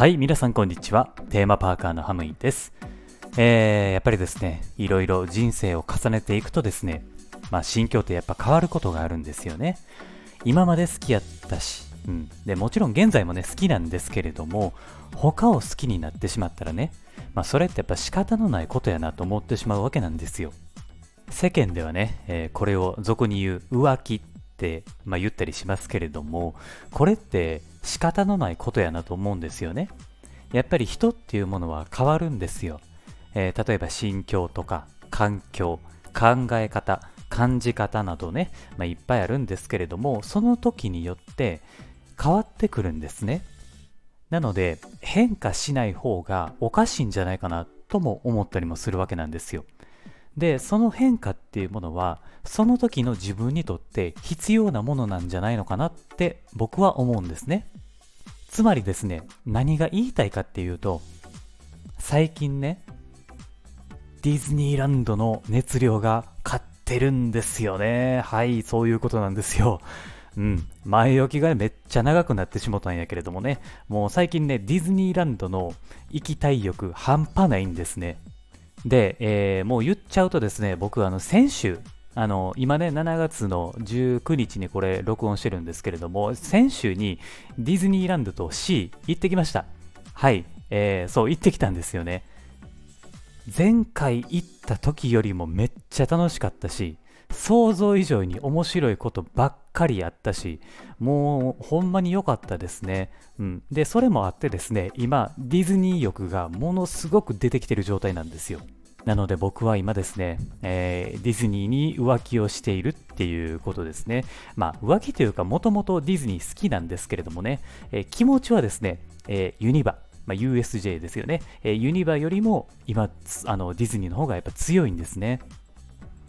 はい、皆さんこんにちは。テーマパーカーのハムイです。えー、やっぱりですね、いろいろ人生を重ねていくとですね、まあ心境ってやっぱ変わることがあるんですよね。今まで好きやったし、うん。で、もちろん現在もね、好きなんですけれども、他を好きになってしまったらね、まあそれってやっぱ仕方のないことやなと思ってしまうわけなんですよ。世間ではね、えーこれを俗に言う浮気って、まあ、言ったりしますけれどもこれって仕方のないことやなと思うんですよね。やっぱり人っていうものは変わるんですよ、えー例えば心境とか環境考え方感じ方などね、まあ、いっぱいあるんですけれどもその時によって変わってくるんですね。なので変化しない方がおかしいんじゃないかなとも思ったりもするわけなんですよ。でその変化っていうものはその時の自分にとって必要なものなんじゃないのかなって僕は思うんですね。つまりですね何が言いたいかっていうと最近ねディズニーランドの熱量が勝ってるんですよね。はいそういうことなんですよ。うん、前置きがめっちゃ長くなってしもたんやけれどもねもう最近ねディズニーランドの行きたい欲半端ないんですね。で、えーもう言っちゃうとですね、僕、あの、先週、あの、今ね、7月の19日にこれ、録音してるんですけれども、先週にディズニーランドと C 行ってきました。はい、えーそう、行ってきたんですよね。前回行った時よりもめっちゃ楽しかったし、想像以上に面白いことばっかりやったし、もうほんまに良かったですね。うん。で、それもあってですね、今、ディズニー欲がものすごく出てきてる状態なんですよ。なので僕は今ですね、えーディズニーに浮気をしているっていうことですね。まあ浮気というかもともとディズニー好きなんですけれどもね、えー気持ちはですね、えーユニバ、まあ、USJ ですよね、えユニバよりも今あのディズニーの方がやっぱ強いんですね。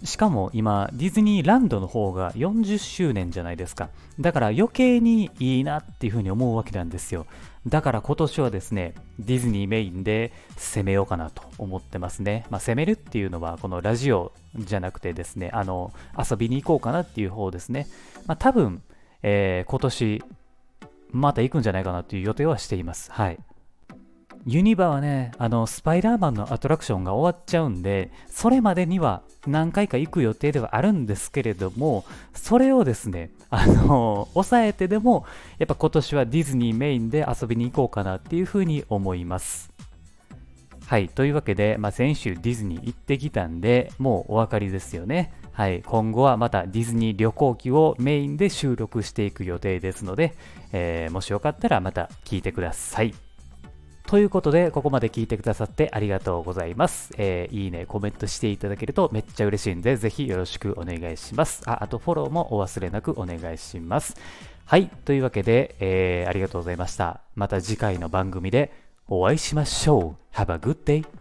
しかも今、ディズニーランドの方が40周年じゃないですか。だから余計にいいなっていうふうに思うわけなんですよ。だから今年はですね、ディズニーメインで攻めようかなと思ってますね。まあ、攻めるっていうのは、このラジオじゃなくてですね、あの、遊びに行こうかなっていう方ですね。まあ、多分、えー今年、また行くんじゃないかなっていう予定はしています。はい。ユニバはね、あの、スパイダーマンのアトラクションが終わっちゃうんで、それまでには何回か行く予定ではあるんですけれども、それをですね、あの、抑えてでも、やっぱ今年はディズニーメインで遊びに行こうかなっていうふうに思います。はい。というわけで、まあ、先週ディズニー行ってきたんで、もうお分かりですよね。はい。今後はまたディズニー旅行記をメインで収録していく予定ですので、えーもしよかったらまた聞いてください。ということで、ここまで聞いてくださってありがとうございます。えーいいね、コメントしていただけるとめっちゃ嬉しいんで、ぜひよろしくお願いします。あ、あとフォローもお忘れなくお願いします。はい、というわけで、えーありがとうございました。また次回の番組でお会いしましょう。Have a good day!